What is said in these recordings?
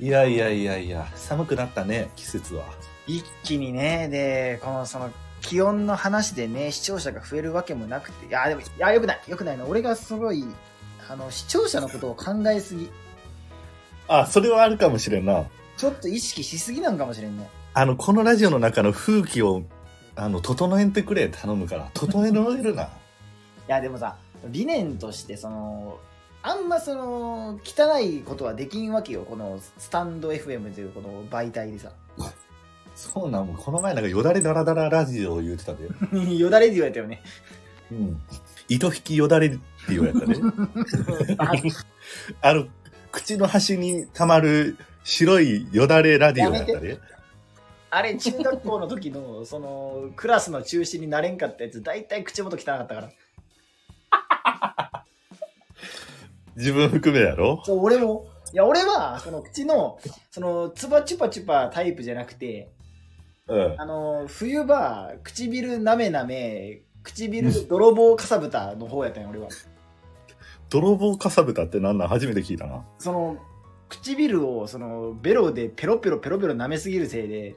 いやいやいやいや、寒くなったね、季節は。一気にね、で、このその気温の話でね、視聴者が増えるわけもなくて、いや、でも、いや、よくない、よくないの。俺がすごい、あの、視聴者のことを考えすぎ。あ、それはあるかもしれんな。ちょっと意識しすぎなんかもしれんね。あの、このラジオの中の風紀を、あの、整えてくれ、頼むから。整えられるな。いや、でもさ、理念として、その、あんまその、汚いことはできんわけよ。この、スタンド FM というこの媒体でさ。そうなん、もうこの前なんかよだれだらだらラジオを言ってたで。よだれで言われたよね。うん。糸引きよだれって言われたね。あ あの、口の端に溜まる白いよだれラディオやったね。あれ、中学校の時の、その、クラスの中心になれんかったやつ、大体口元汚かったから。自分含めやろ？そう、俺も。いや、俺は、その口の、その、つばチュパチュパタイプじゃなくて、うん。あの、冬場、唇なめなめ、唇泥棒かさぶたの方やったんよ、俺は。泥棒かさぶたってなんなん？初めて聞いたな。その、唇を、その、ベロでペロペロペロペロ舐めすぎるせいで、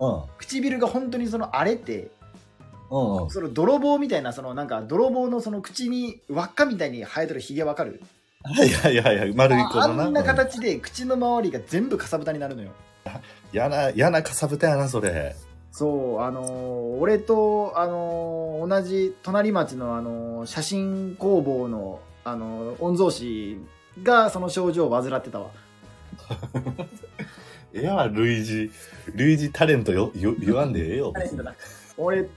うん。唇が本当にその荒れて、うんうん。その泥棒みたいな、そのなんか泥棒のその口に輪っかみたいに生えてるヒゲわかる？はいはいはいはい。丸い子あのな。あんなうん形で口の周りが全部かさぶたになるのよ。嫌な、嫌なかさぶたやな、それ。そう、あのー俺と、あのー同じ隣町の、あのー写真工房の、あのー御曹司がその症状を患ってたわ。ええわ、類似、類似タレントよ、よ、言わんでええよ。俺、